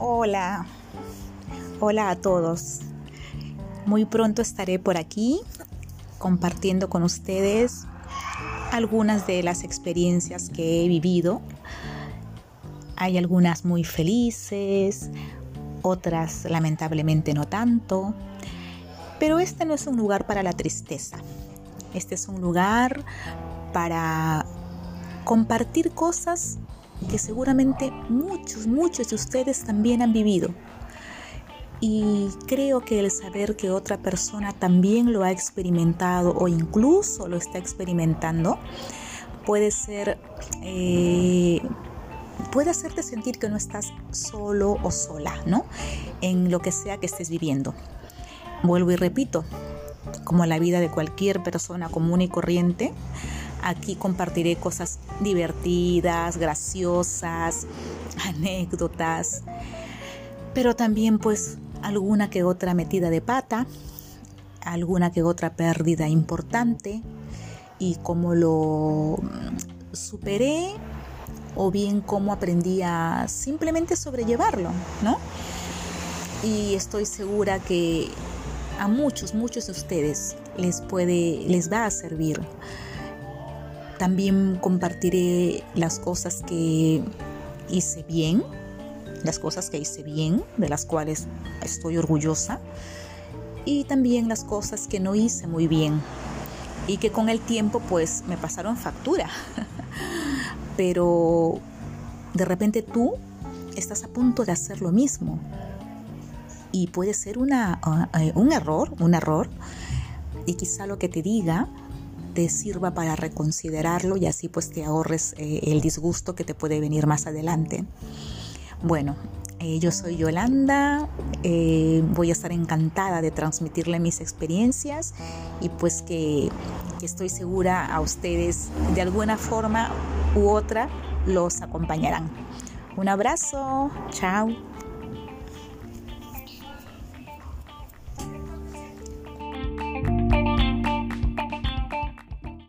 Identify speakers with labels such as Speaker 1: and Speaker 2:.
Speaker 1: Hola, hola a todos. Muy pronto estaré por aquí compartiendo con ustedes algunas de las experiencias que he vivido. Hay algunas muy felices, otras lamentablemente no tanto, pero este no es un lugar para la tristeza. Este es un lugar para compartir cosas que seguramente muchos, muchos de ustedes también han vivido. Y creo que el saber que otra persona también lo ha experimentado o incluso lo está experimentando puede ser, eh, puede hacerte sentir que no estás solo o sola, ¿no? En lo que sea que estés viviendo. Vuelvo y repito, como la vida de cualquier persona común y corriente, Aquí compartiré cosas divertidas, graciosas, anécdotas, pero también pues alguna que otra metida de pata, alguna que otra pérdida importante y cómo lo superé o bien cómo aprendí a simplemente sobrellevarlo, ¿no? Y estoy segura que a muchos, muchos de ustedes les puede, les va a servir también compartiré las cosas que hice bien, las cosas que hice bien, de las cuales estoy orgullosa, y también las cosas que no hice muy bien y que con el tiempo pues me pasaron factura. Pero de repente tú estás a punto de hacer lo mismo y puede ser una, uh, un error, un error, y quizá lo que te diga te sirva para reconsiderarlo y así pues te ahorres eh, el disgusto que te puede venir más adelante. Bueno, eh, yo soy Yolanda, eh, voy a estar encantada de transmitirle mis experiencias y pues que, que estoy segura a ustedes de alguna forma u otra los acompañarán. Un abrazo, chao.